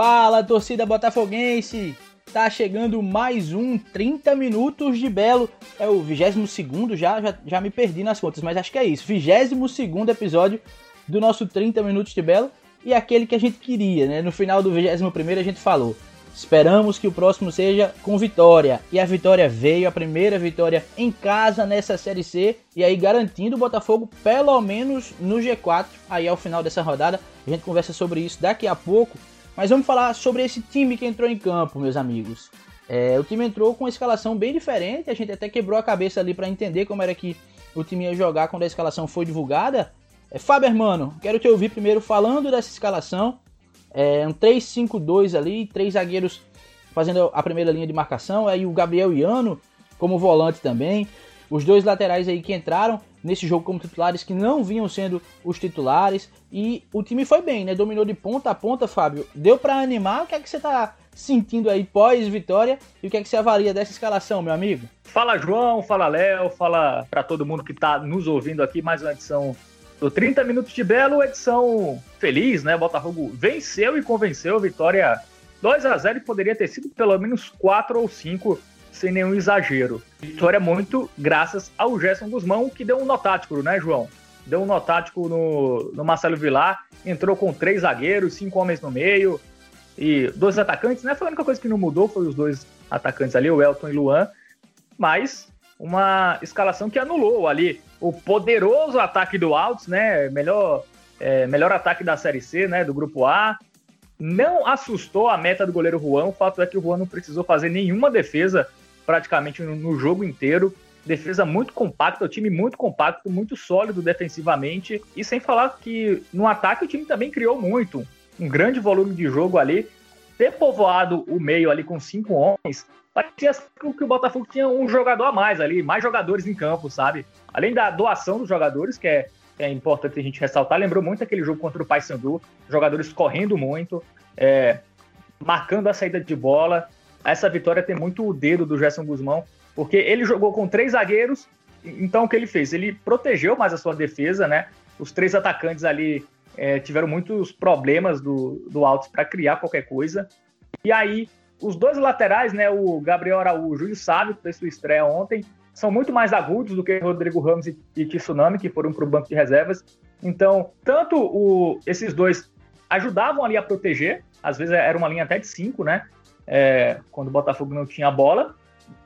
Fala, torcida botafoguense! Tá chegando mais um 30 minutos de Belo. É o 22 já, já, já me perdi nas contas, mas acho que é isso. 22 episódio do nosso 30 minutos de Belo. E aquele que a gente queria, né? No final do 21 a gente falou. Esperamos que o próximo seja com vitória. E a vitória veio, a primeira vitória em casa nessa Série C. E aí garantindo o Botafogo pelo menos no G4. Aí ao final dessa rodada. A gente conversa sobre isso daqui a pouco. Mas vamos falar sobre esse time que entrou em campo, meus amigos. É, o time entrou com uma escalação bem diferente. A gente até quebrou a cabeça ali para entender como era que o time ia jogar quando a escalação foi divulgada. É, Fábio, hermano, quero te ouvir primeiro falando dessa escalação é, um 3-5-2 ali, três zagueiros fazendo a primeira linha de marcação, aí o Gabriel Iano como volante também. Os dois laterais aí que entraram nesse jogo como titulares que não vinham sendo os titulares e o time foi bem, né? Dominou de ponta a ponta, Fábio. Deu para animar? O que é que você tá sentindo aí pós vitória e o que é que você avalia dessa escalação, meu amigo? Fala João, fala Léo, fala para todo mundo que tá nos ouvindo aqui mais uma edição do 30 Minutos de Belo, edição feliz, né? Botafogo venceu e convenceu, vitória 2 a 0 e poderia ter sido pelo menos 4 ou 5 sem nenhum exagero. Vitória muito graças ao Gerson Guzmão, que deu um notático, né, João? Deu um notático no, no Marcelo Vilar, entrou com três zagueiros, cinco homens no meio e dois atacantes, né? Foi a única coisa que não mudou, foi os dois atacantes ali, o Elton e Luan. Mas uma escalação que anulou ali o poderoso ataque do Altos, né? Melhor, é, melhor ataque da Série C, né? Do Grupo A. Não assustou a meta do goleiro Juan. O fato é que o Juan não precisou fazer nenhuma defesa praticamente no, no jogo inteiro. Defesa muito compacta, o time muito compacto, muito sólido defensivamente. E sem falar que no ataque o time também criou muito. Um grande volume de jogo ali. Ter povoado o meio ali com cinco homens parecia que o Botafogo tinha um jogador a mais ali, mais jogadores em campo, sabe? Além da doação dos jogadores, que é, é importante a gente ressaltar, lembrou muito aquele jogo contra o Paysandu, jogadores correndo muito, é, marcando a saída de bola. Essa vitória tem muito o dedo do Gerson Guzmão, porque ele jogou com três zagueiros, então o que ele fez? Ele protegeu mais a sua defesa, né? Os três atacantes ali é, tiveram muitos problemas do, do Altos para criar qualquer coisa. E aí os dois laterais, né, o Gabriel Araújo e o Sábio, que fez sua estreia ontem, são muito mais agudos do que Rodrigo Ramos e, e Tsunami, que foram para o banco de reservas. Então, tanto o, esses dois ajudavam ali a proteger, às vezes era uma linha até de cinco, né? É, quando o Botafogo não tinha bola,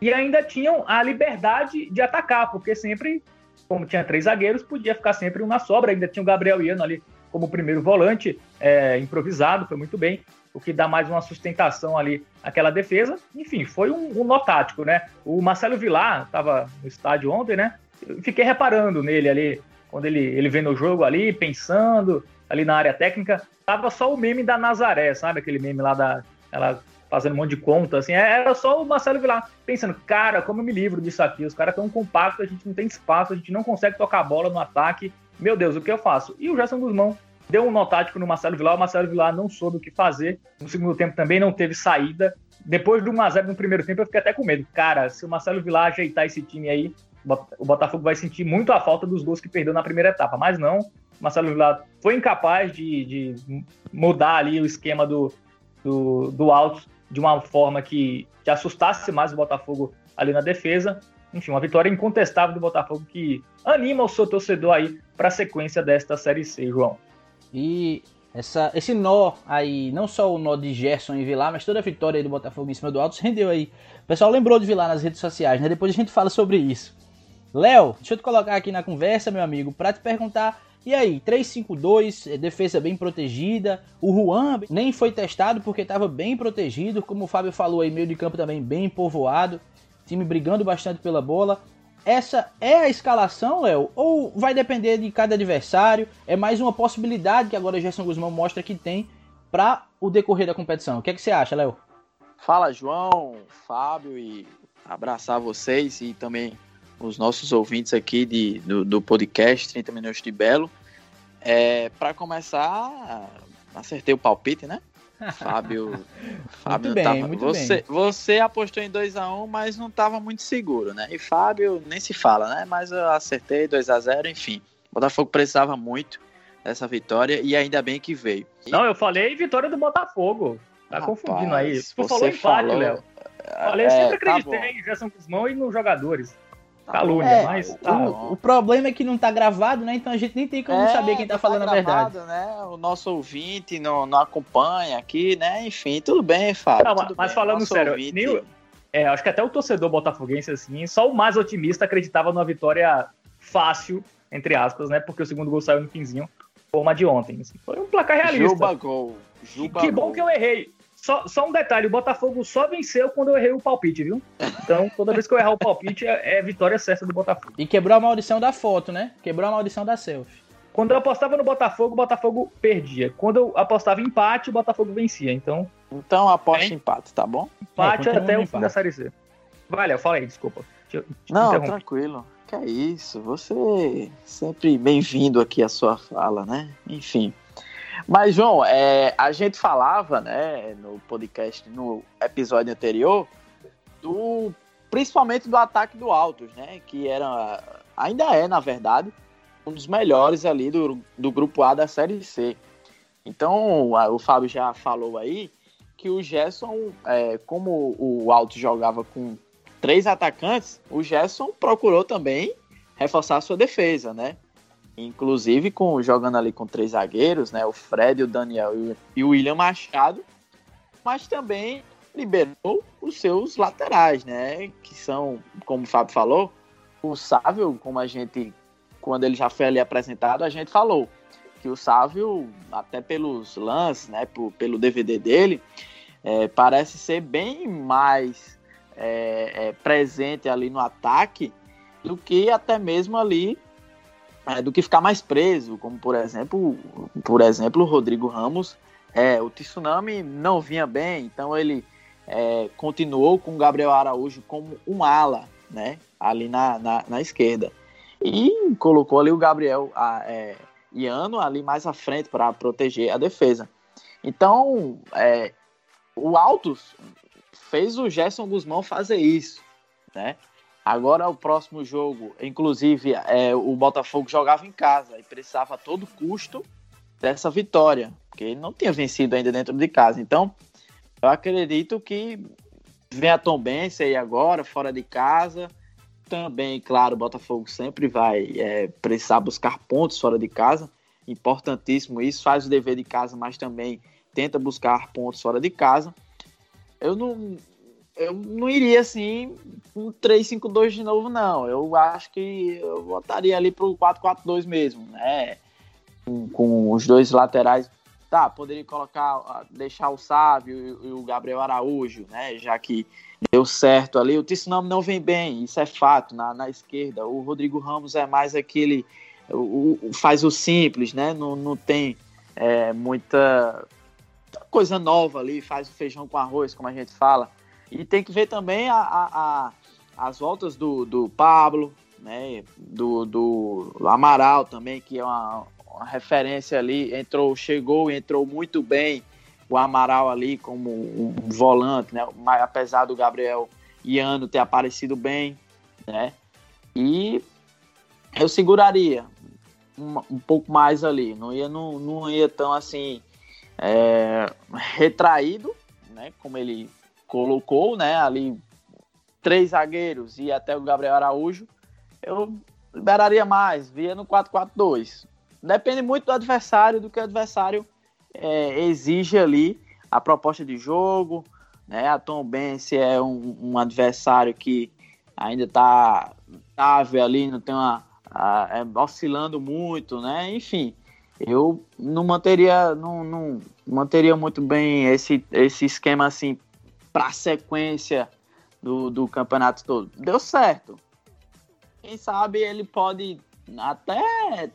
e ainda tinham a liberdade de atacar, porque sempre, como tinha três zagueiros, podia ficar sempre um na sobra. Ainda tinha o Gabriel Iano ali como primeiro volante, é, improvisado, foi muito bem o que dá mais uma sustentação ali àquela defesa. Enfim, foi um, um nó tático, né? O Marcelo Vilar estava no estádio ontem, né? Fiquei reparando nele ali, quando ele, ele vendo o jogo ali, pensando ali na área técnica, tava só o meme da Nazaré, sabe? Aquele meme lá da. Ela fazendo um monte de conta, assim, era só o Marcelo Vilar pensando, cara, como eu me livro disso aqui? Os caras tão compactos, a gente não tem espaço, a gente não consegue tocar a bola no ataque. Meu Deus, o que eu faço? E o Gerson Guzmão deu um nó tático no Marcelo Vilar, o Marcelo Vilar não soube o que fazer. No segundo tempo também não teve saída. Depois do 1x0 no primeiro tempo, eu fiquei até com medo. Cara, se o Marcelo Vilar ajeitar esse time aí, o Botafogo vai sentir muito a falta dos gols que perdeu na primeira etapa. Mas não, o Marcelo Vilar foi incapaz de, de mudar ali o esquema do, do, do Altos de uma forma que, que assustasse mais o Botafogo ali na defesa. Enfim, uma vitória incontestável do Botafogo que anima o seu torcedor aí para a sequência desta Série C, João. E essa, esse nó aí, não só o nó de Gerson e Vilar, mas toda a vitória aí do Botafogo em cima do Altos rendeu aí. O pessoal lembrou de Vilar nas redes sociais, né? Depois a gente fala sobre isso. Léo, deixa eu te colocar aqui na conversa, meu amigo, para te perguntar. E aí, 3-5-2, é, defesa bem protegida. O Juan nem foi testado porque estava bem protegido. Como o Fábio falou aí, meio de campo também bem povoado. Time brigando bastante pela bola. Essa é a escalação, Léo? Ou vai depender de cada adversário? É mais uma possibilidade que agora o Gerson Guzmão mostra que tem para o decorrer da competição. O que, é que você acha, Léo? Fala, João, Fábio, e abraçar vocês e também os nossos ouvintes aqui de, do, do podcast 30 Minutos de Belo. É, para começar, acertei o palpite, né? Fábio. Fábio muito bem, tava, você, bem. você apostou em 2x1, um, mas não estava muito seguro, né? E Fábio nem se fala, né? Mas eu acertei 2x0, enfim. O Botafogo precisava muito dessa vitória e ainda bem que veio. Não, eu falei vitória do Botafogo. Tá Rapaz, confundindo aí. Tu falou empate, falou... Léo. Falei, eu é, sempre tá acreditei tá em Gerson Guzmão e nos jogadores. Tá Calúnia, é, mas. Tá o, o, problema é que não tá gravado, né? Então a gente nem tem como é, saber quem tá, tá falando gravado, a verdade. Né? O nosso ouvinte não, não acompanha aqui, né? Enfim, tudo bem, Fábio. Não, mas bem. falando sério, nem, é, acho que até o torcedor botafoguense, assim, só o mais otimista acreditava numa vitória fácil, entre aspas, né? Porque o segundo gol saiu no finzinho, forma de ontem. Assim. Foi um placar realista. Juba gol. Juba que bom que eu errei. Só, só um detalhe, o Botafogo só venceu quando eu errei o palpite, viu? Então, toda vez que eu errar o palpite, é, é vitória certa do Botafogo. E quebrou a maldição da foto, né? Quebrou a maldição da selfie. Quando eu apostava no Botafogo, o Botafogo perdia. Quando eu apostava em empate, o Botafogo vencia. Então. Então aposta em empate, tá bom? Empate é, até o fim da Série C. Vai, fala aí, desculpa. Te, te Não, tranquilo. Que é isso. Você sempre bem-vindo aqui à sua fala, né? Enfim. Mas, João, é, a gente falava, né, no podcast, no episódio anterior, do principalmente do ataque do Altos, né, que era, ainda é, na verdade, um dos melhores ali do, do grupo A da Série C. Então, o Fábio já falou aí que o Gerson, é, como o Altos jogava com três atacantes, o Gerson procurou também reforçar a sua defesa, né? Inclusive com jogando ali com três zagueiros, né, o Fred, o Daniel e o William Machado, mas também liberou os seus laterais, né, que são, como o Fábio falou, o Sávio, como a gente, quando ele já foi ali apresentado, a gente falou que o Sávio, até pelos lances, né, pelo DVD dele, é, parece ser bem mais é, é, presente ali no ataque do que até mesmo ali é, do que ficar mais preso, como por exemplo, por exemplo, o Rodrigo Ramos, é, o Tsunami não vinha bem, então ele é, continuou com o Gabriel Araújo como um ala, né, ali na, na, na esquerda, e colocou ali o Gabriel a, é, Iano ali mais à frente para proteger a defesa. Então, é, o Altos fez o Gerson Guzmão fazer isso, né? Agora o próximo jogo, inclusive, é, o Botafogo jogava em casa e precisava a todo custo dessa vitória, porque ele não tinha vencido ainda dentro de casa. Então, eu acredito que vem a Tom Bense aí agora, fora de casa. Também, claro, o Botafogo sempre vai é, precisar buscar pontos fora de casa. Importantíssimo isso, faz o dever de casa, mas também tenta buscar pontos fora de casa. Eu não, eu não iria assim um 3-5-2 de novo, não. Eu acho que eu votaria ali pro 4-4-2 mesmo, né? Com, com, os dois laterais. Tá, poderia colocar, deixar o Sávio e, o Gabriel Araújo, né? Já que deu certo ali. O Tsunami não vem bem, isso é fato, na, na esquerda. O Rodrigo Ramos é mais aquele. O, o faz o simples, né? Não, não tem é, muita coisa nova ali, faz o feijão com arroz, como a gente fala. E tem que ver também a, a, a as voltas do, do Pablo, né? Do, do Amaral também, que é uma, uma referência ali. Entrou, chegou e entrou muito bem o Amaral ali como um volante, né? Apesar do Gabriel Iano ter aparecido bem, né? E eu seguraria um, um pouco mais ali, não ia, não, não ia tão assim é, retraído, né? Como ele colocou, né, ali três zagueiros e até o Gabriel Araújo, eu liberaria mais, via no 4-4-2. Depende muito do adversário, do que o adversário é, exige ali, a proposta de jogo, né, a Tom Bense é um, um, adversário que ainda está estável ali, não tem uma, a, é, oscilando muito, né, enfim, eu não manteria, não, não manteria muito bem esse, esse esquema assim para a sequência do, do campeonato todo. Deu certo. Quem sabe ele pode até,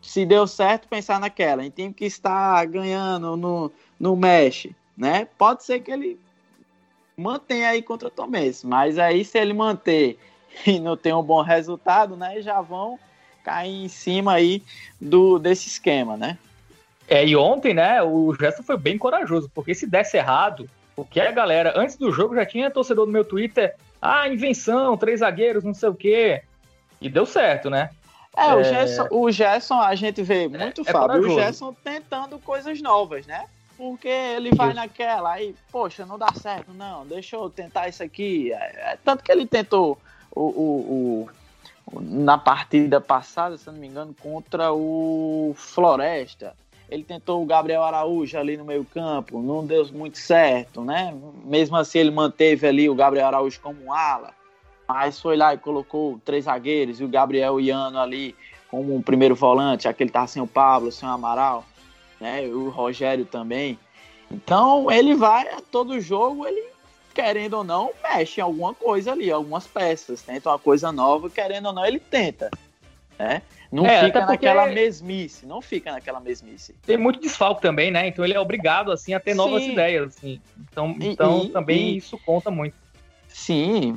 se deu certo, pensar naquela. Em time que está ganhando no, no mexe, né? Pode ser que ele mantenha aí contra o Tomense, mas aí se ele manter e não tem um bom resultado, né? Já vão cair em cima aí do desse esquema, né? É, e ontem, né, o gesto foi bem corajoso, porque se desse errado, o que a galera, antes do jogo, já tinha torcedor no meu Twitter, ah, invenção, três zagueiros, não sei o quê. E deu certo, né? É, é... O, Gerson, o Gerson, a gente vê muito, é, é Fábio, o Gerson tentando coisas novas, né? porque ele vai isso. naquela, aí, poxa, não dá certo, não, deixa eu tentar isso aqui. É, é, tanto que ele tentou o, o, o, na partida passada, se não me engano, contra o Floresta. Ele tentou o Gabriel Araújo ali no meio campo, não deu muito certo, né? Mesmo assim, ele manteve ali o Gabriel Araújo como ala, mas foi lá e colocou três zagueiros e o Gabriel Iano ali como um primeiro volante, aquele tá sem o Pablo, sem o Amaral, né? O Rogério também. Então ele vai a todo jogo, ele querendo ou não, mexe em alguma coisa ali, algumas peças, tenta uma coisa nova, querendo ou não, ele tenta. Né? Não é, fica naquela mesmice, não fica naquela mesmice. Tem muito desfalque também, né? Então ele é obrigado assim a ter Sim. novas ideias, assim. Então, e, então e, também e, isso conta muito. Sim,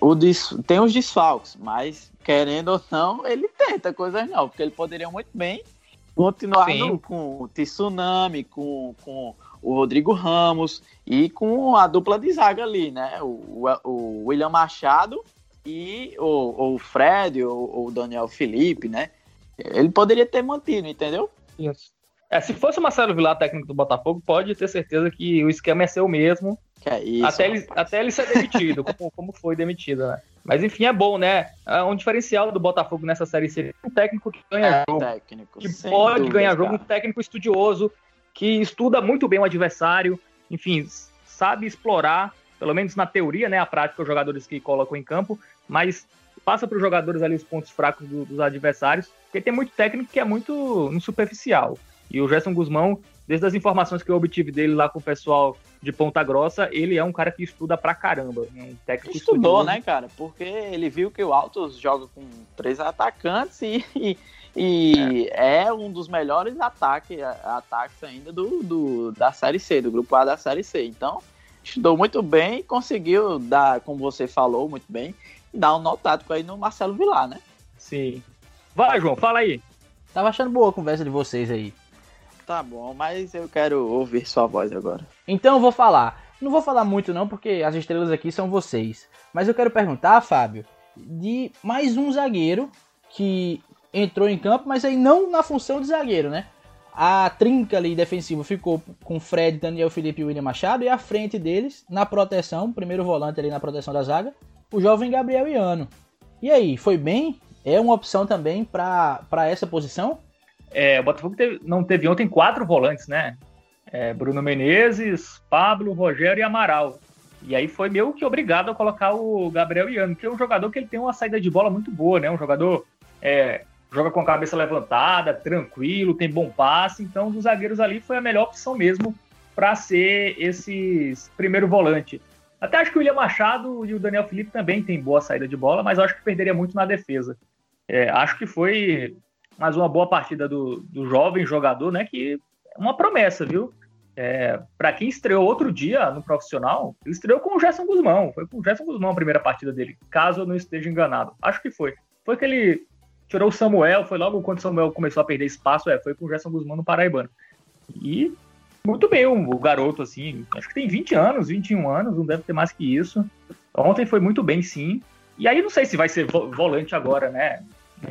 o des... tem os desfalques, mas querendo ou não, ele tenta coisas novas, porque ele poderia muito bem continuar no, com o Tsunami, com, com o Rodrigo Ramos e com a dupla de zaga ali, né? O, o, o William Machado e o, o Fred ou o Daniel Felipe, né? Ele poderia ter mantido, entendeu? Isso. É, se fosse o Marcelo Vilar, técnico do Botafogo, pode ter certeza que o esquema é ser o mesmo. Que é isso, até, ele, até ele ser demitido, como, como foi demitido, né? Mas enfim, é bom, né? É um diferencial do Botafogo nessa série C. Um técnico que ganha é, jogo. Técnico, que pode dúvida, ganhar jogo, um técnico estudioso, que estuda muito bem o adversário, enfim, sabe explorar, pelo menos na teoria, né? A prática, os jogadores que colocam em campo, mas passa para os jogadores ali os pontos fracos do, dos adversários, porque tem muito técnico que é muito no superficial. E o Gerson Guzmão, desde as informações que eu obtive dele lá com o pessoal de Ponta Grossa, ele é um cara que estuda pra caramba. Um técnico Estudou, estudioso. né, cara? Porque ele viu que o Altos joga com três atacantes e, e, e é. é. um dos melhores ataques, ataques ainda do, do, da Série C, do grupo A da Série C. Então, estudou muito bem e conseguiu dar, como você falou muito bem, dar um nó tático aí no Marcelo Vilar, né? Sim. Vai, João, fala aí. Tava achando boa a conversa de vocês aí. Tá bom, mas eu quero ouvir sua voz agora. Então eu vou falar. Não vou falar muito não, porque as estrelas aqui são vocês. Mas eu quero perguntar, Fábio, de mais um zagueiro que entrou em campo, mas aí não na função de zagueiro, né? A trinca ali defensiva ficou com Fred, Daniel Felipe e William Machado. E à frente deles, na proteção, primeiro volante ali na proteção da zaga, o jovem Gabriel Iano. E aí, foi bem? É uma opção também para essa posição? É, o Botafogo teve, não teve ontem quatro volantes, né? É, Bruno Menezes, Pablo, Rogério e Amaral. E aí foi meio que obrigado a colocar o Gabriel Iano, que é um jogador que ele tem uma saída de bola muito boa, né? Um jogador é, joga com a cabeça levantada, tranquilo, tem bom passe. Então, dos zagueiros ali foi a melhor opção mesmo para ser esse primeiro volante. Até acho que o William Machado e o Daniel Felipe também têm boa saída de bola, mas acho que perderia muito na defesa. É, acho que foi mais uma boa partida do, do jovem jogador, né? Que é uma promessa, viu? É, para quem estreou outro dia no profissional, ele estreou com o Gerson Guzmão. Foi com o Gerson Guzmão a primeira partida dele, caso eu não esteja enganado. Acho que foi. Foi que ele tirou o Samuel, foi logo quando o Samuel começou a perder espaço, é, foi com o Gerson Guzmão no Paraibano. E muito bem o, garoto, assim, acho que tem 20 anos, 21 anos, não deve ter mais que isso. Ontem foi muito bem, sim. E aí não sei se vai ser volante agora, né?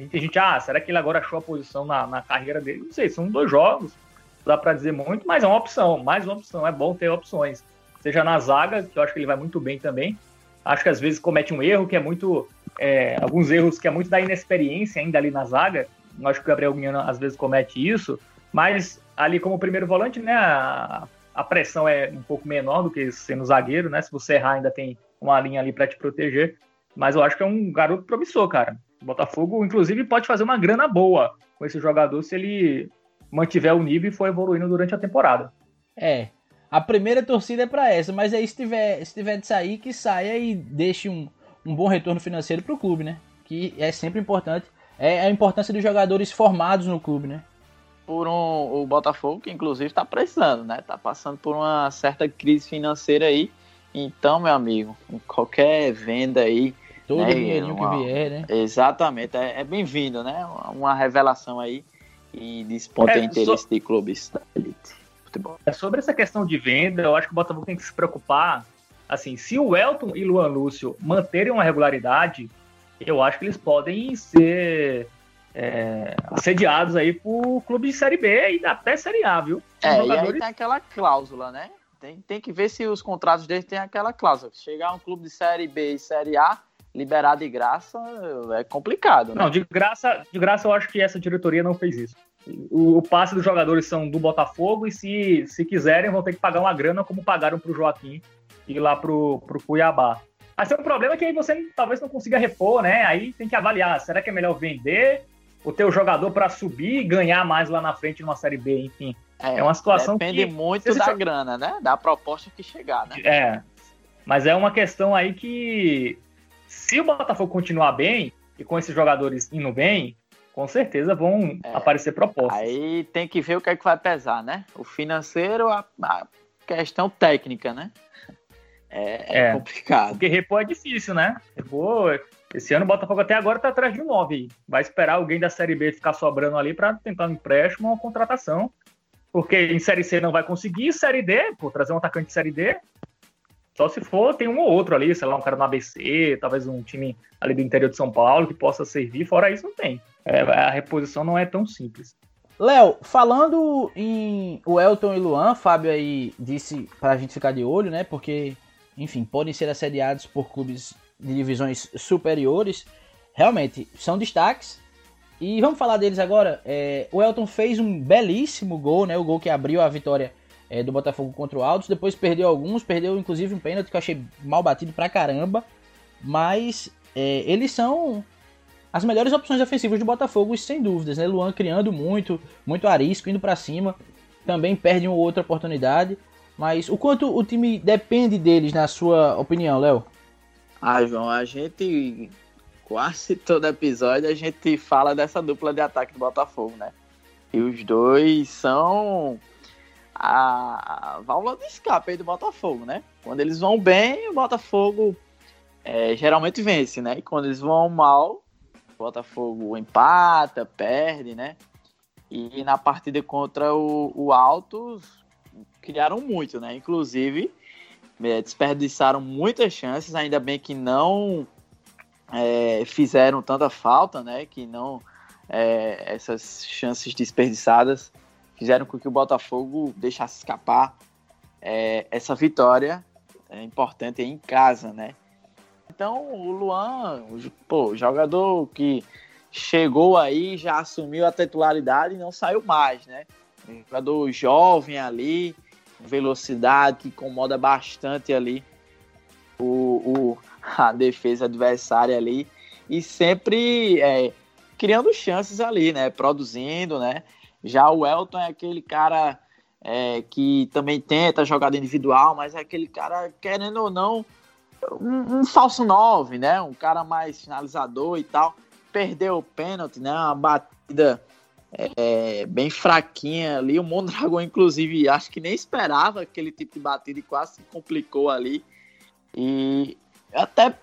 Tem gente, ah, será que ele agora achou a posição na, na carreira dele? Não sei, são dois jogos, dá para dizer muito, mas é uma opção, mais uma opção, é bom ter opções. Seja na zaga, que eu acho que ele vai muito bem também. Acho que às vezes comete um erro que é muito. É, alguns erros que é muito da inexperiência ainda ali na zaga. Eu acho que o Gabriel Guiano às vezes comete isso, mas ali como primeiro volante, né, a, a pressão é um pouco menor do que sendo zagueiro, né? Se você errar, ainda tem uma linha ali para te proteger. Mas eu acho que é um garoto promissor, cara. O Botafogo, inclusive, pode fazer uma grana boa com esse jogador se ele mantiver o nível e for evoluindo durante a temporada. É. A primeira torcida é para essa, mas aí se tiver, se tiver de sair, que saia e deixe um, um bom retorno financeiro para o clube, né? Que é sempre importante. É a importância dos jogadores formados no clube, né? Por um, o Botafogo, que inclusive está precisando, né? Tá passando por uma certa crise financeira aí. Então, meu amigo, qualquer venda aí Todo né? dinheirinho uma, que vier, né? Exatamente, é, é bem-vindo, né? Uma revelação aí e desponta é, interesse so... de clubes da elite. Futebol. É sobre essa questão de venda, eu acho que o Botafogo tem que se preocupar. Assim, se o Elton e Luan Lúcio manterem uma regularidade, eu acho que eles podem ser é, assediados aí por clube de Série B e até Série A, viu? é, jogadores... e aí tem aquela cláusula, né? Tem, tem que ver se os contratos deles têm aquela cláusula. Chegar um clube de Série B e Série A, liberar de graça, é complicado, né? Não, de graça, de graça eu acho que essa diretoria não fez isso. O, o passe dos jogadores são do Botafogo e se, se quiserem vão ter que pagar uma grana como pagaram pro Joaquim ir lá pro, pro Cuiabá. Mas um problema que aí você talvez não consiga repor, né? Aí tem que avaliar, será que é melhor vender o teu jogador para subir e ganhar mais lá na frente numa Série B, enfim. É, é uma situação depende que... muito da grana, né? Da proposta que chegar, né? É, mas é uma questão aí que se o Botafogo continuar bem e com esses jogadores indo bem, com certeza vão é, aparecer propostas. Aí tem que ver o que é que vai pesar, né? O financeiro, a, a questão técnica, né? É, é, é, complicado. Porque repor é difícil, né? Repor. Esse ano o Botafogo até agora tá atrás de um 9. Vai esperar alguém da Série B ficar sobrando ali para tentar um empréstimo ou uma contratação. Porque em Série C não vai conseguir, Série D, pô, trazer um atacante de Série D. Só se for, tem um ou outro ali, sei lá, um cara no ABC, talvez um time ali do interior de São Paulo que possa servir. Fora isso, não tem. É, a reposição não é tão simples. Léo, falando em o Elton e Luan, Fábio aí disse pra gente ficar de olho, né? Porque enfim, podem ser assediados por clubes de divisões superiores. Realmente, são destaques. E vamos falar deles agora. É, o Elton fez um belíssimo gol, né? O gol que abriu a vitória é, do Botafogo contra o Altos. Depois perdeu alguns, perdeu inclusive um pênalti que eu achei mal batido pra caramba. Mas é, eles são as melhores opções ofensivas do Botafogo, sem dúvidas, né? Luan criando muito, muito arisco, indo para cima. Também perde uma outra oportunidade. Mas o quanto o time depende deles, na sua opinião, Léo? Ah, João, a gente quase todo episódio a gente fala dessa dupla de ataque do Botafogo, né? E os dois são a, válvula de escape aí do Botafogo, né? Quando eles vão bem, o Botafogo é, geralmente vence, né? E quando eles vão mal, o Botafogo empata, perde, né? E na partida contra o, o Altos, criaram muito, né? Inclusive, é, desperdiçaram muitas chances, ainda bem que não é, fizeram tanta falta, né? Que não é, essas chances desperdiçadas fizeram com que o Botafogo deixasse escapar é, essa vitória é, importante em casa, né? Então o Luan, pô, jogador que chegou aí, já assumiu a titularidade e não saiu mais, né? Um jogador jovem ali, velocidade que incomoda bastante ali o, o a defesa adversária ali e sempre é, criando chances ali, né? Produzindo, né? Já o Elton é aquele cara é, que também tenta jogada individual, mas é aquele cara, querendo ou não, um, um falso nove, né? Um cara mais finalizador e tal. Perdeu o pênalti, né? Uma batida é, bem fraquinha ali. O Mondragon, inclusive, acho que nem esperava aquele tipo de batida e quase se complicou ali. E até,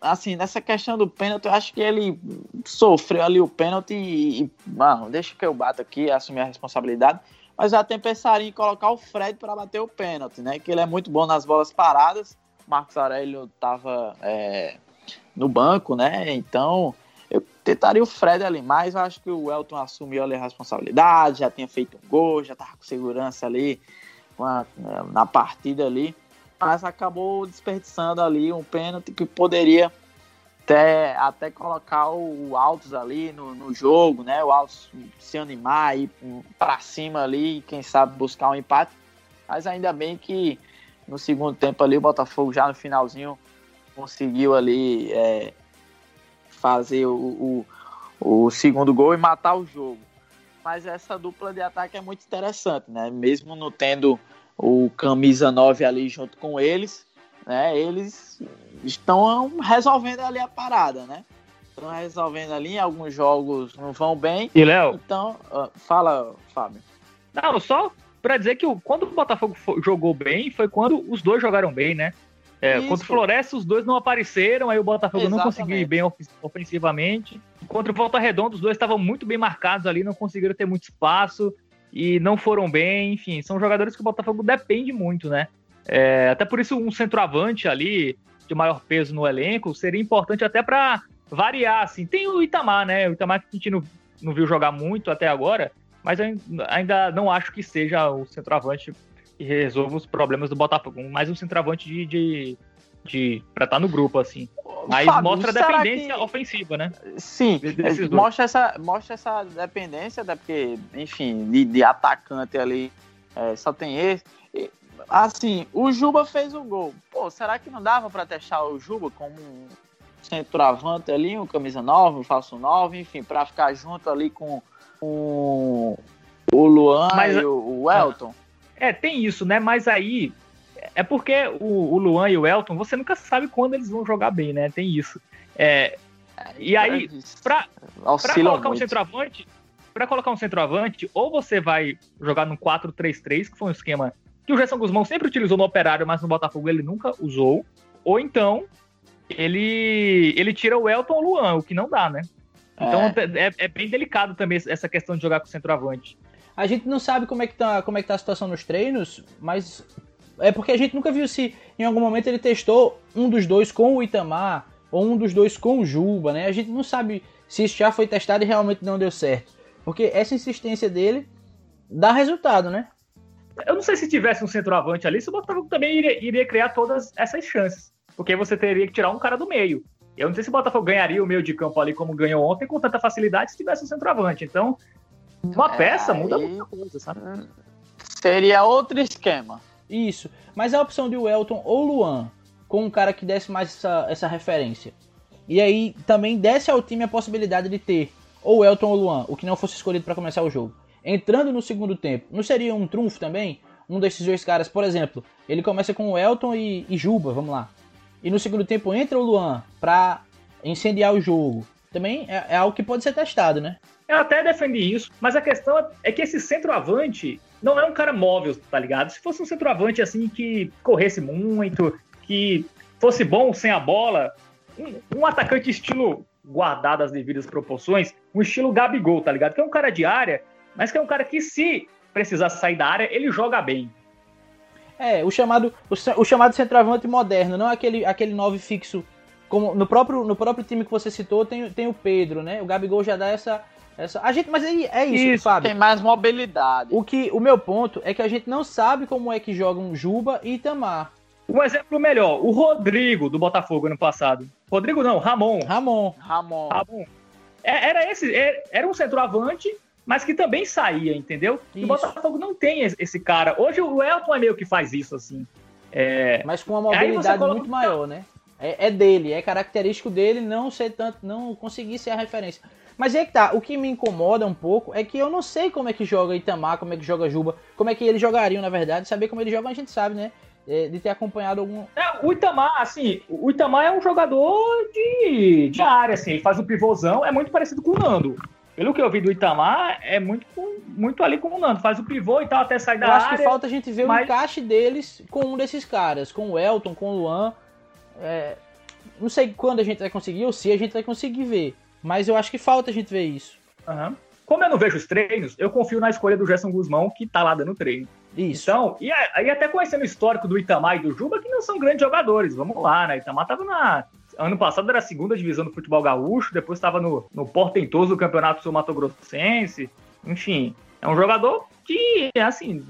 assim, nessa questão do pênalti, eu acho que ele sofreu ali o pênalti e, mano, deixa que eu bato aqui, assumir a responsabilidade. Mas eu até pensaria em colocar o Fred para bater o pênalti, né? Que ele é muito bom nas bolas paradas. Marcos Aurélio estava é, no banco, né? Então eu tentaria o Fred ali, mas eu acho que o Elton assumiu ali a responsabilidade, já tinha feito um gol, já estava com segurança ali na partida ali, mas acabou desperdiçando ali um pênalti que poderia até, até colocar o Altos ali no, no jogo, né? O Altos se animar, ir para cima ali, quem sabe buscar um empate. Mas ainda bem que no segundo tempo ali o Botafogo já no finalzinho conseguiu ali é, fazer o, o, o segundo gol e matar o jogo. Mas essa dupla de ataque é muito interessante, né? Mesmo não tendo o camisa 9 ali junto com eles, né? Eles estão resolvendo ali a parada, né? Estão resolvendo ali, alguns jogos não vão bem. E Léo? Então, uh, fala, Fábio. Não, só para dizer que quando o Botafogo jogou bem foi quando os dois jogaram bem, né? É, contra o Floresta, os dois não apareceram, aí o Botafogo Exatamente. não conseguiu ir bem ofensivamente. Contra o Volta Redonda, os dois estavam muito bem marcados ali, não conseguiram ter muito espaço e não foram bem. Enfim, são jogadores que o Botafogo depende muito, né? É, até por isso, um centroavante ali, de maior peso no elenco, seria importante até para variar, assim. Tem o Itamar, né? O Itamar que a gente não não viu jogar muito até agora, mas ainda não acho que seja o centroavante que resolva os problemas do Botafogo, mais um centroavante de, de, de para estar tá no grupo assim. Mas Fábio, mostra a dependência que... ofensiva, né? Sim, mostra essa, mostra essa dependência, né? porque, enfim, de, de atacante ali é, só tem esse. Assim, o Juba fez o gol. Pô, será que não dava para testar o Juba como um centroavante ali, um camisa 9, um falso 9, enfim, para ficar junto ali com, com o Luan Mas, e o, o Elton? É, tem isso, né? Mas aí é porque o, o Luan e o Elton, você nunca sabe quando eles vão jogar bem, né? Tem isso. É, e aí, para colocar um centroavante, para colocar um centroavante, ou você vai jogar no 4-3-3, que foi um esquema que o Gerson Guzmão sempre utilizou no Operário, mas no Botafogo ele nunca usou. Ou então ele ele tira o Elton ou o Luan, o que não dá, né? Então é. é, é bem delicado também essa questão de jogar com centroavante. A gente não sabe como é que tá, como é que tá a situação nos treinos, mas é porque a gente nunca viu se em algum momento ele testou um dos dois com o Itamar ou um dos dois com o Juba, né? A gente não sabe se isso já foi testado e realmente não deu certo. Porque essa insistência dele dá resultado, né? Eu não sei se tivesse um centroavante ali, se o Botafogo também iria, iria criar todas essas chances. Porque você teria que tirar um cara do meio. Eu não sei se o Botafogo ganharia o meio de campo ali como ganhou ontem com tanta facilidade se tivesse um centroavante. Então, uma é, peça muda muita coisa, sabe? Seria outro esquema. Isso. Mas a opção de Welton ou Luan, com um cara que desse mais essa, essa referência. E aí também desse ao time a possibilidade de ter ou Elton ou Luan, o que não fosse escolhido para começar o jogo. Entrando no segundo tempo, não seria um trunfo também? Um desses dois caras, por exemplo, ele começa com o Elton e, e Juba, vamos lá. E no segundo tempo entra o Luan para incendiar o jogo. Também é, é, algo que pode ser testado, né? Eu até defendi isso, mas a questão é que esse centroavante não é um cara móvel, tá ligado? Se fosse um centroavante assim que corresse muito, que fosse bom sem a bola, um, um atacante estilo guardado as devidas proporções, um estilo Gabigol, tá ligado? Que é um cara de área, mas que é um cara que se precisar sair da área, ele joga bem. É, o chamado, o, o chamado centroavante moderno, não aquele, aquele nove fixo. Como no próprio, no próprio time que você citou, tem, tem o Pedro, né? O Gabigol já dá essa. essa a gente, mas é, é isso, isso Fábio. Tem mais mobilidade. O, que, o meu ponto é que a gente não sabe como é que jogam Juba e Itamar. Um exemplo melhor, o Rodrigo do Botafogo ano passado. Rodrigo não, Ramon. Ramon. Ramon. Ramon. É, era esse, é, era um centroavante, mas que também saía, entendeu? E o Botafogo não tem esse cara. Hoje o Elton é meio que faz isso, assim. É... Mas com uma mobilidade coloca... muito maior, né? É, é, dele, é característico dele não ser tanto, não conseguir ser a referência. Mas é que tá, o que me incomoda um pouco é que eu não sei como é que joga Itamar, como é que joga Juba, como é que eles jogariam, na verdade. Saber como eles jogam a gente sabe, né? É, de ter acompanhado algum. É, o Itamar, assim, o Itamar é um jogador de, de área, assim, ele faz um pivôzão, é muito parecido com o Nando. Pelo que eu vi do Itamar, é muito, muito ali com o Nando. Faz o pivô e tal, até sair da área. Eu acho que falta a gente ver mas... o encaixe deles com um desses caras, com o Elton, com o Luan. É... Não sei quando a gente vai conseguir ou se a gente vai conseguir ver. Mas eu acho que falta a gente ver isso. Uhum. Como eu não vejo os treinos, eu confio na escolha do Gerson Guzmão, que tá lá dando treino. Isso. Então, e aí até conhecendo o histórico do Itamar e do Juba, que não são grandes jogadores, vamos lá, né? Itamar tava na. Ano passado era a segunda divisão do futebol gaúcho, depois estava no, no portentoso do Campeonato Sul Mato Grossense. Enfim, é um jogador que, assim,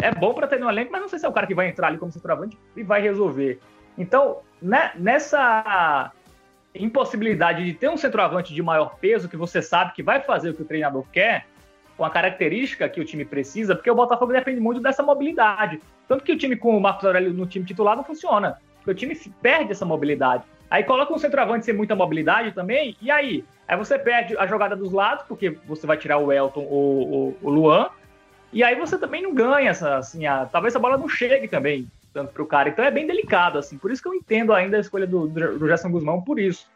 é bom para ter no elenco, mas não sei se é o cara que vai entrar ali como centroavante e vai resolver. Então, né, nessa impossibilidade de ter um centroavante de maior peso que você sabe que vai fazer o que o treinador quer, com a característica que o time precisa, porque o Botafogo depende muito dessa mobilidade. Tanto que o time com o Marcos Aurélio no time titular não funciona, porque o time perde essa mobilidade. Aí coloca um centroavante sem muita mobilidade também, e aí? Aí você perde a jogada dos lados, porque você vai tirar o Elton ou, ou o Luan, e aí você também não ganha essa, assim, a, talvez a bola não chegue também tanto para o cara. Então é bem delicado, assim. Por isso que eu entendo ainda a escolha do, do Gerson Guzmão por isso.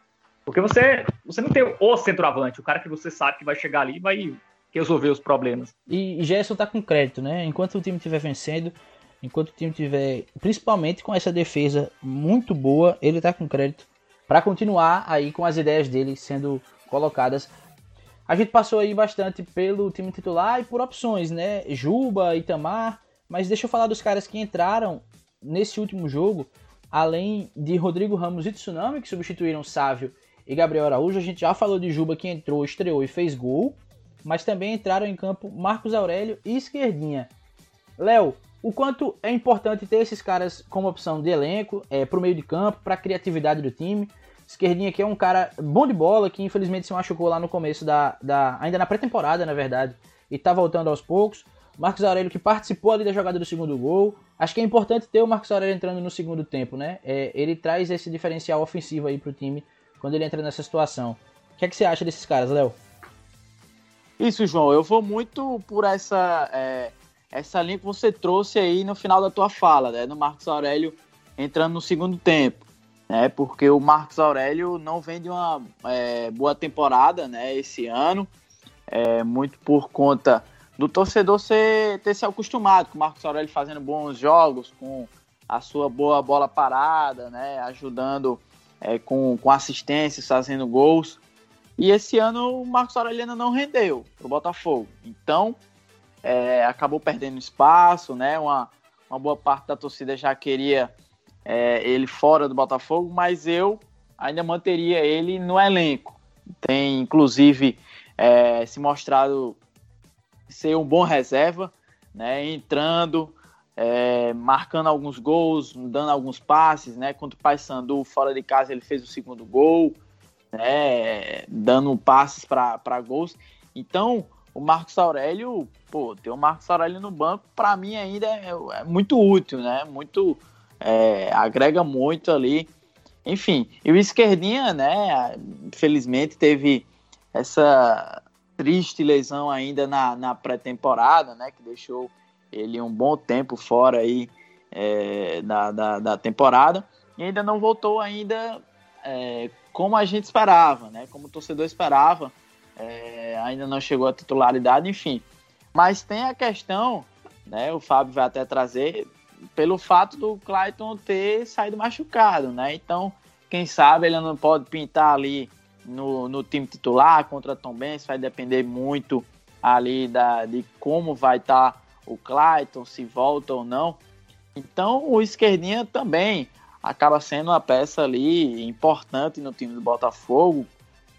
Porque você, você não tem o centroavante, o cara que você sabe que vai chegar ali e vai resolver os problemas. E, Gerson tá com crédito, né? Enquanto o time estiver vencendo, enquanto o time tiver, principalmente com essa defesa muito boa, ele tá com crédito para continuar aí com as ideias dele sendo colocadas. A gente passou aí bastante pelo time titular e por opções, né? Juba, Itamar, mas deixa eu falar dos caras que entraram nesse último jogo, além de Rodrigo Ramos e Tsunami, que substituíram Sávio e Gabriel Araújo. A gente já falou de Juba que entrou, estreou e fez gol. mas também entraram em campo Marcos Aurélio e Esquerdinha. Léo, o quanto é importante ter esses caras como opção de elenco, é, para o meio de campo, para a criatividade do time. Esquerdinha que é um cara bom de bola, que infelizmente se machucou lá no começo da. da ainda na pré-temporada, na verdade, e tá voltando aos poucos. Marcos Aurélio que participou ali da jogada do segundo gol. Acho que é importante ter o Marcos Aurélio entrando no segundo tempo, né? É, ele traz esse diferencial ofensivo aí pro time quando ele entra nessa situação. O que é que você acha desses caras, Léo? Isso, João. Eu vou muito por essa é, essa linha que você trouxe aí no final da tua fala, né? No Marcos Aurélio entrando no segundo tempo, né? Porque o Marcos Aurélio não vem de uma é, boa temporada, né? Esse ano, é, muito por conta do torcedor ser, ter se acostumado com o Marcos Aurélio fazendo bons jogos, com a sua boa bola parada, né? Ajudando é, com, com assistências, fazendo gols. E esse ano o Marcos Aurélio ainda não rendeu para o Botafogo. Então, é, acabou perdendo espaço, né? Uma, uma boa parte da torcida já queria é, ele fora do Botafogo, mas eu ainda manteria ele no elenco. Tem, inclusive, é, se mostrado ser um bom reserva, né? Entrando, é, marcando alguns gols, dando alguns passes, né? Contra o Paysandu fora de casa ele fez o segundo gol, né? Dando passes para gols. Então, o Marcos Aurélio, pô, ter o Marcos Aurélio no banco, para mim ainda é, é, muito útil, né? Muito, é, agrega muito ali. Enfim, e o Esquerdinha, né, infelizmente teve essa triste lesão ainda na, na pré-temporada, né, que deixou ele um bom tempo fora aí é, da, da, da, temporada, e ainda não voltou ainda é, como a gente esperava, né, como o torcedor esperava, é, ainda não chegou à titularidade, enfim. Mas tem a questão, né, o Fábio vai até trazer, pelo fato do Clayton ter saído machucado, né? Então, quem sabe ele não pode pintar ali no, no time titular contra Tom Benz, vai depender muito ali da, de como vai estar tá o Clayton, se volta ou não. Então, o Esquerdinha também acaba sendo uma peça ali importante no time do Botafogo,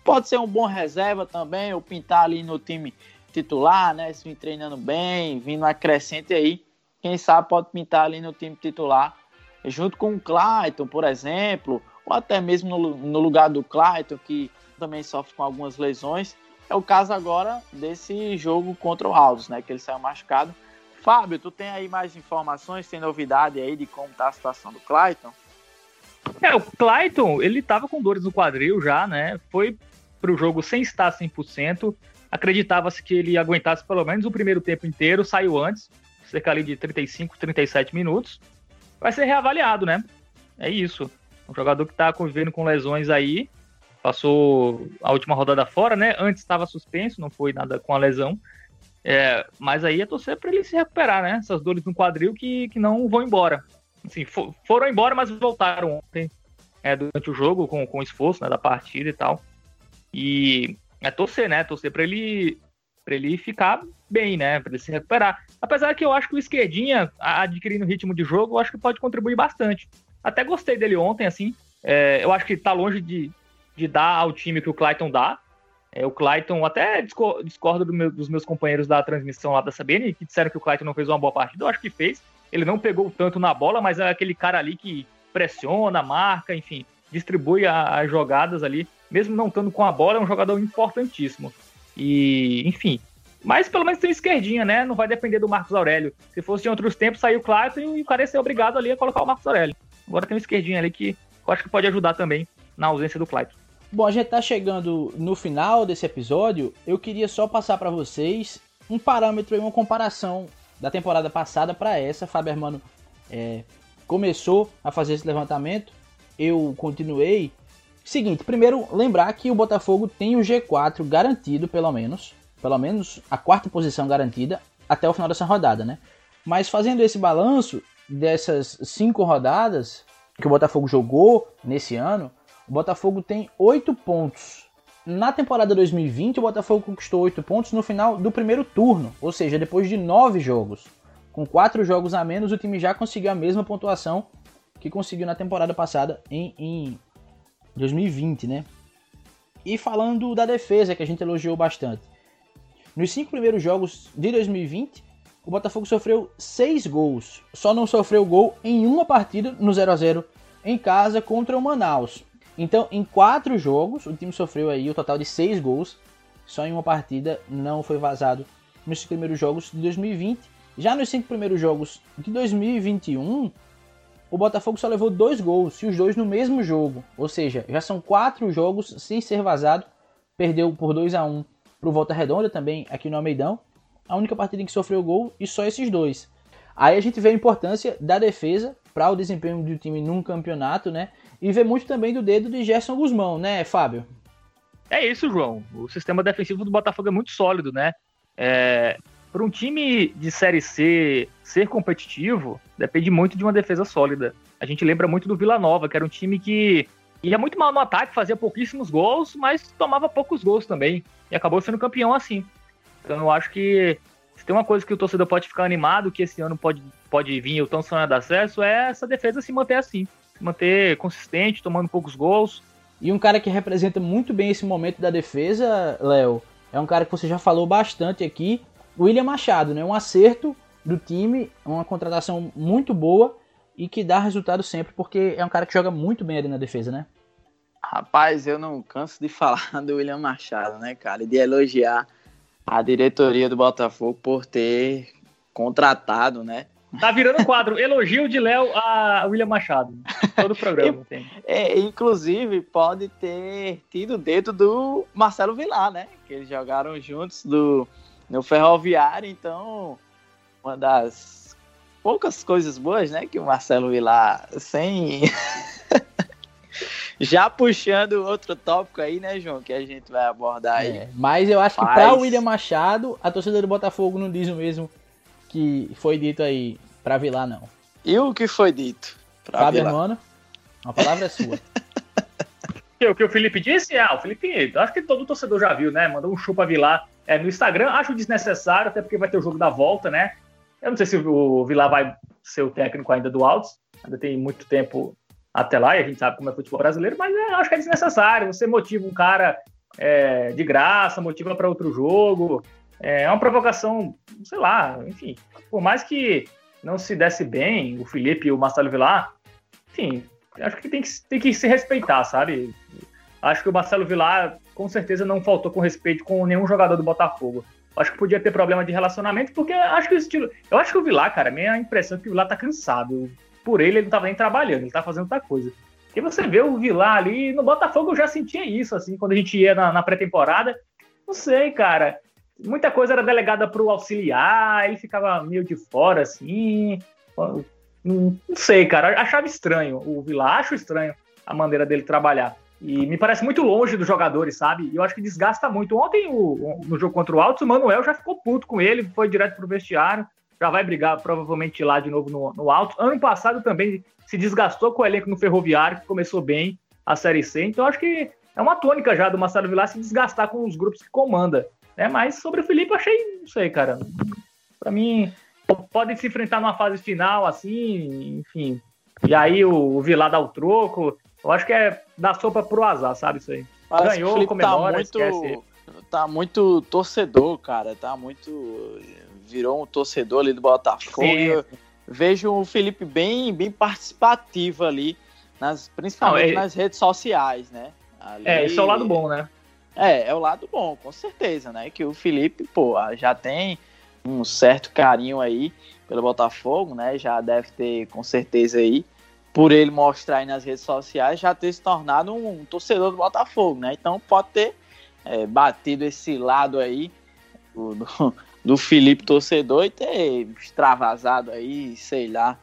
Pode ser um bom reserva também, ou pintar ali no time titular, né? Se treinando bem, vindo acrescente aí. Quem sabe pode pintar ali no time titular, junto com o Clayton, por exemplo, ou até mesmo no, no lugar do Clayton, que também sofre com algumas lesões. É o caso agora desse jogo contra o Alves, né? Que ele saiu machucado. Fábio, tu tem aí mais informações, tem novidade aí de como tá a situação do Clayton? É, o Clayton, ele tava com dores no quadril já, né? Foi para o jogo sem estar 100%. Acreditava-se que ele aguentasse pelo menos o primeiro tempo inteiro, saiu antes, cerca ali de 35, 37 minutos. Vai ser reavaliado, né? É isso. Um jogador que está convivendo com lesões aí, passou a última rodada fora, né? Antes estava suspenso, não foi nada com a lesão. É, mas aí é torcer para ele se recuperar, né? Essas dores no quadril que, que não vão embora. Assim, for, foram embora, mas voltaram ontem é, durante o jogo com, com esforço né, da partida e tal. E é torcer, né? Torcer para ele para ele ficar bem, né? Para ele se recuperar. Apesar que eu acho que o esquerdinha, adquirindo ritmo de jogo, eu acho que pode contribuir bastante. Até gostei dele ontem, assim. É, eu acho que tá longe de, de dar ao time que o Clayton dá. É, o Clayton, até discordo do meu, dos meus companheiros da transmissão lá da CBN, que disseram que o Clayton não fez uma boa partida. Eu acho que fez. Ele não pegou tanto na bola, mas é aquele cara ali que pressiona, marca, enfim, distribui as jogadas ali mesmo não estando com a bola, é um jogador importantíssimo. E, enfim. Mas pelo menos tem esquerdinha, né? Não vai depender do Marcos Aurélio. Se fosse em outros tempos, saiu o Clayton e o cara ia ser obrigado ali a colocar o Marcos Aurélio. Agora tem um esquerdinha ali que eu acho que pode ajudar também na ausência do Clayton. Bom, a gente tá chegando no final desse episódio. Eu queria só passar para vocês um parâmetro e uma comparação da temporada passada para essa. Fábio Hermano é, começou a fazer esse levantamento. Eu continuei Seguinte, primeiro lembrar que o Botafogo tem o G4 garantido, pelo menos, pelo menos a quarta posição garantida até o final dessa rodada, né? Mas fazendo esse balanço dessas cinco rodadas que o Botafogo jogou nesse ano, o Botafogo tem oito pontos. Na temporada 2020, o Botafogo conquistou oito pontos no final do primeiro turno, ou seja, depois de nove jogos. Com quatro jogos a menos, o time já conseguiu a mesma pontuação que conseguiu na temporada passada em, em 2020, né? E falando da defesa, que a gente elogiou bastante. Nos cinco primeiros jogos de 2020, o Botafogo sofreu seis gols. Só não sofreu gol em uma partida no 0 a 0 em casa contra o Manaus. Então, em quatro jogos, o time sofreu aí o total de seis gols. Só em uma partida não foi vazado nos primeiros jogos de 2020. Já nos cinco primeiros jogos de 2021, o Botafogo só levou dois gols, e os dois no mesmo jogo. Ou seja, já são quatro jogos sem ser vazado. Perdeu por 2 a 1 para o Volta Redonda também aqui no Almeidão. A única partida em que sofreu gol e só esses dois. Aí a gente vê a importância da defesa para o desempenho do time num campeonato, né? E vê muito também do dedo de Gerson Guzmão, né, Fábio? É isso, João. O sistema defensivo do Botafogo é muito sólido, né? É, para um time de Série C ser competitivo, depende muito de uma defesa sólida. A gente lembra muito do Vila Nova, que era um time que ia muito mal no ataque, fazia pouquíssimos gols, mas tomava poucos gols também. E acabou sendo campeão assim. Então eu acho que se tem uma coisa que o torcedor pode ficar animado, que esse ano pode, pode vir o tão sonhado acesso, é essa defesa se manter assim. Se manter consistente, tomando poucos gols. E um cara que representa muito bem esse momento da defesa, Léo, é um cara que você já falou bastante aqui, William Machado, né? Um acerto do time, uma contratação muito boa e que dá resultado sempre, porque é um cara que joga muito bem ali na defesa, né? Rapaz, eu não canso de falar do William Machado, né, cara? E de elogiar a diretoria do Botafogo por ter contratado, né? Tá virando quadro. Elogio de Léo a William Machado. Todo o programa tem. É, inclusive, pode ter tido o dedo do Marcelo Vilar, né? Que eles jogaram juntos do no Ferroviário, então uma das poucas coisas boas, né, que o Marcelo Vilar sem já puxando outro tópico aí, né, João, que a gente vai abordar aí. É, mas eu acho que para o William Machado, a torcida do Botafogo não diz o mesmo que foi dito aí para Vilar, não. E o que foi dito? Fábio Hermano, a palavra é sua. o que o Felipe disse? Ah, o Felipe, acho que todo torcedor já viu, né? Mandou um chupa Vilar é, no Instagram. Acho desnecessário, até porque vai ter o jogo da volta, né? Eu não sei se o Vilar vai ser o técnico ainda do Altos, ainda tem muito tempo até lá, e a gente sabe como é futebol brasileiro, mas é, acho que é desnecessário. Você motiva um cara é, de graça, motiva para outro jogo. É uma provocação, sei lá, enfim. Por mais que não se desse bem o Felipe e o Marcelo Vilar, enfim, acho que tem que, tem que se respeitar, sabe? Acho que o Marcelo Vilar com certeza não faltou com respeito com nenhum jogador do Botafogo. Acho que podia ter problema de relacionamento, porque acho que o estilo. Eu acho que o Vilar, cara, a minha impressão é que o Vilar tá cansado. Por ele, ele não tava nem trabalhando, ele tá fazendo outra coisa. E você vê o Vilar ali, no Botafogo eu já sentia isso, assim, quando a gente ia na, na pré-temporada. Não sei, cara. Muita coisa era delegada pro auxiliar, ele ficava meio de fora, assim. Não, não sei, cara. Achava estranho. O Vilar, acho estranho a maneira dele trabalhar. E me parece muito longe dos jogadores, sabe? E eu acho que desgasta muito. Ontem, o, no jogo contra o Altos, o Manuel já ficou puto com ele, foi direto pro vestiário, já vai brigar provavelmente lá de novo no, no Altos. Ano passado também se desgastou com o elenco no Ferroviário, que começou bem a Série C. Então acho que é uma tônica já do Marcelo Vilar se desgastar com os grupos que comanda. Né? Mas sobre o Felipe, achei, não sei, cara. Para mim, podem se enfrentar numa fase final, assim, enfim. E aí o, o Vilar dá o troco. Eu acho que é dar sopa pro azar, sabe isso aí. Parece Ganhou, que comemora, tá muito, esquece. Tá muito torcedor, cara. Tá muito. Virou um torcedor ali do Botafogo. vejo o Felipe bem, bem participativo ali, nas, principalmente Não, é... nas redes sociais, né? Ali... É, isso é o lado bom, né? É, é o lado bom, com certeza, né? Que o Felipe, pô, já tem um certo carinho aí pelo Botafogo, né? Já deve ter, com certeza aí, por ele mostrar aí nas redes sociais, já ter se tornado um, um torcedor do Botafogo, né? Então pode ter é, batido esse lado aí do, do, do, Felipe torcedor e ter extravasado aí, sei lá,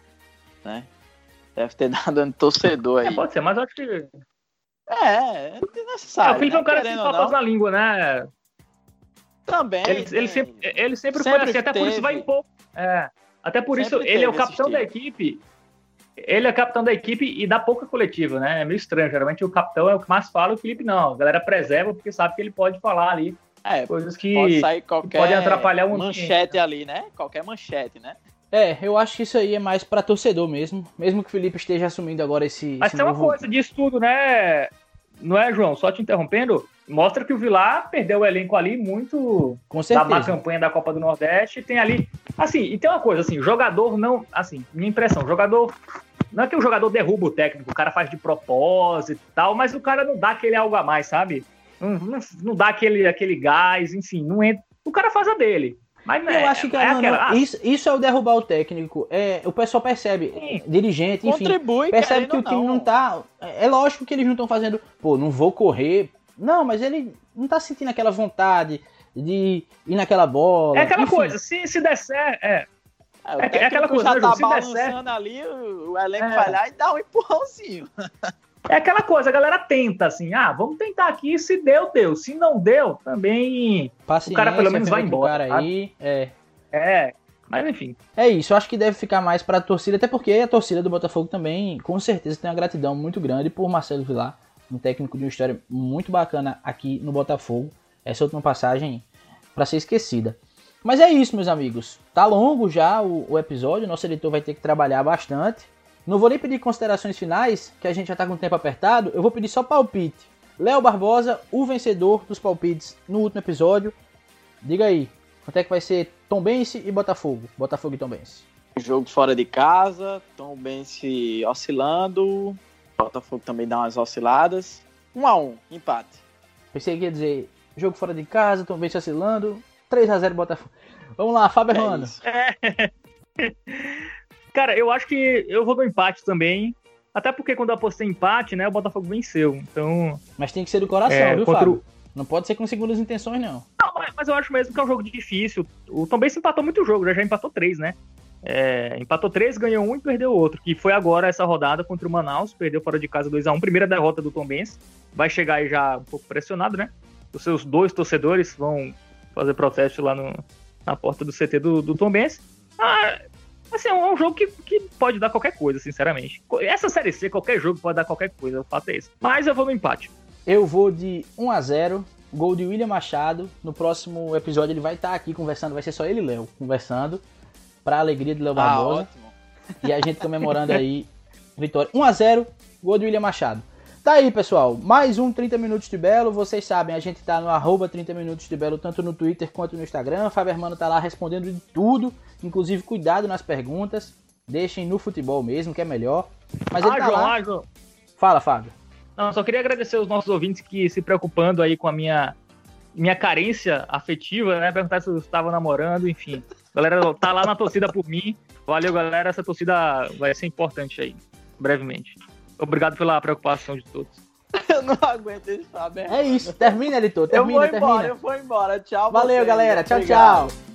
né? Deve ter dado um torcedor aí. É, pode ser, mas acho que. É, é necessário. É, o Felipe né? é um cara sem papas na língua, né? Também. Ele, ele sempre, ele sempre, sempre foi assim, até por isso vai impor. É, até por sempre isso, ele é o capitão da equipe ele é capitão da equipe e dá pouca coletiva, né? É meio estranho. Geralmente o capitão é o que mais fala, o Felipe não. A galera preserva porque sabe que ele pode falar ali é, coisas que pode sair qualquer podem atrapalhar o manchete ali, né? Qualquer manchete, né? É, eu acho que isso aí é mais para torcedor mesmo. Mesmo que o Felipe esteja assumindo agora esse. Mas esse tem novo... uma coisa disso tudo, né? Não é, João? Só te interrompendo. mostra que o Vilar perdeu o elenco ali muito Com certeza. da má campanha da Copa do Nordeste. Tem ali. Assim, e tem uma coisa, assim, jogador não. Assim, minha impressão, jogador. Não é que o jogador derruba o técnico, o cara faz de propósito e tal, mas o cara não dá aquele algo a mais, sabe? Não, não, não dá aquele, aquele gás, enfim, não entra. O cara faz a dele. Mas Eu é, acho que é mano, aquela. ah, isso, isso é o derrubar o técnico. É, o pessoal percebe, Sim. dirigente, enfim, Contribui, percebe que o time não tá. É lógico que eles não estão fazendo, pô, não vou correr. Não, mas ele não tá sentindo aquela vontade de ir naquela bola. é aquela enfim. coisa, se, se der certo. É, É, o É é aquela coisa, já tá João? Se der balançando ali, o, o elenco É. vai lá e dá um empurrãozinho. É aquela coisa, a galera tenta, assim, ah, vamos tentar aqui, se deu, deu. Se não deu, também. Paciência, o cara pelo menos vai embora, Cara aí, é. É. Mas enfim. É isso, eu acho que deve ficar mais pra torcida, até porque a torcida do Botafogo também, com certeza, tem uma gratidão muito grande por Marcelo Vilar, um técnico de uma história muito bacana aqui no Botafogo. Essa última passagem pra ser esquecida. Mas é isso, meus amigos. Tá longo já o, o episódio, nosso editor vai ter que trabalhar bastante. Não vou nem pedir considerações finais, que a gente já tá com o tempo apertado, eu vou pedir só palpite. Léo Barbosa, o vencedor dos palpites no último episódio. Diga aí, quanto é que vai ser Tombense e Botafogo? Botafogo e Tombense. Jogo fora de casa, Tom bem se oscilando. Botafogo também dá umas osciladas. Um a um, empate. Pensei que ia dizer jogo fora de casa, Tombense oscilando. 3x0 Botafogo. Vamos lá, Fábio É isso. Cara, eu acho que eu vou no empate também. Até porque quando eu apostei empate, né, o Botafogo venceu. Então. Mas tem que ser do coração, É, viu, contra Fábio? Não pode ser com segundas intenções, não. Não, mas- mas eu acho mesmo que é um jogo difícil. O Tom Benz empatou muito jogo, já, já empatou três, né? É, empatou três, ganhou um e perdeu outro. Que foi agora essa rodada contra o Manaus, perdeu fora de casa 2x1. Primeira derrota do Tom Benz. Vai chegar aí já um pouco pressionado, né? Os seus dois torcedores vão fazer protesto lá no- na porta do CT do, do Tom Benz. Ah, assim, é um jogo que, que pode dar qualquer coisa, sinceramente. Essa Série C, qualquer jogo pode dar qualquer coisa, o fato é esse. Mas eu vou no empate. Eu vou de 1x0, gol de William Machado. No próximo episódio ele vai estar aqui conversando, vai ser só ele e Léo conversando. Pra alegria de Léo Ah, Barbosa. ótimo. E a gente comemorando aí vitória. 1x0, gol de William Machado. Tá aí, pessoal. Mais um 30 Minutos de Belo. Vocês sabem, a gente tá no arroba 30 Minutos de Belo, tanto no Twitter quanto no Instagram. Fábio Hermano tá lá respondendo de tudo. Inclusive, cuidado nas perguntas. Deixem no futebol mesmo, que é melhor. Mas ele ah, tá João, lá. ah, João. Fala, Fábio. Não, só queria agradecer os nossos ouvintes que se preocupando aí com a minha, minha carência afetiva, né? Perguntar se eu estava namorando, enfim. Galera, tá lá na torcida por mim. Valeu, galera. Essa torcida vai ser importante aí, brevemente. Obrigado pela preocupação de todos. Eu não aguento esse Fábio. É isso. Termina, editor. Eu Termina, vou embora, termina. eu vou embora. Tchau. Valeu, vocês. galera. Tchau, Obrigado. tchau.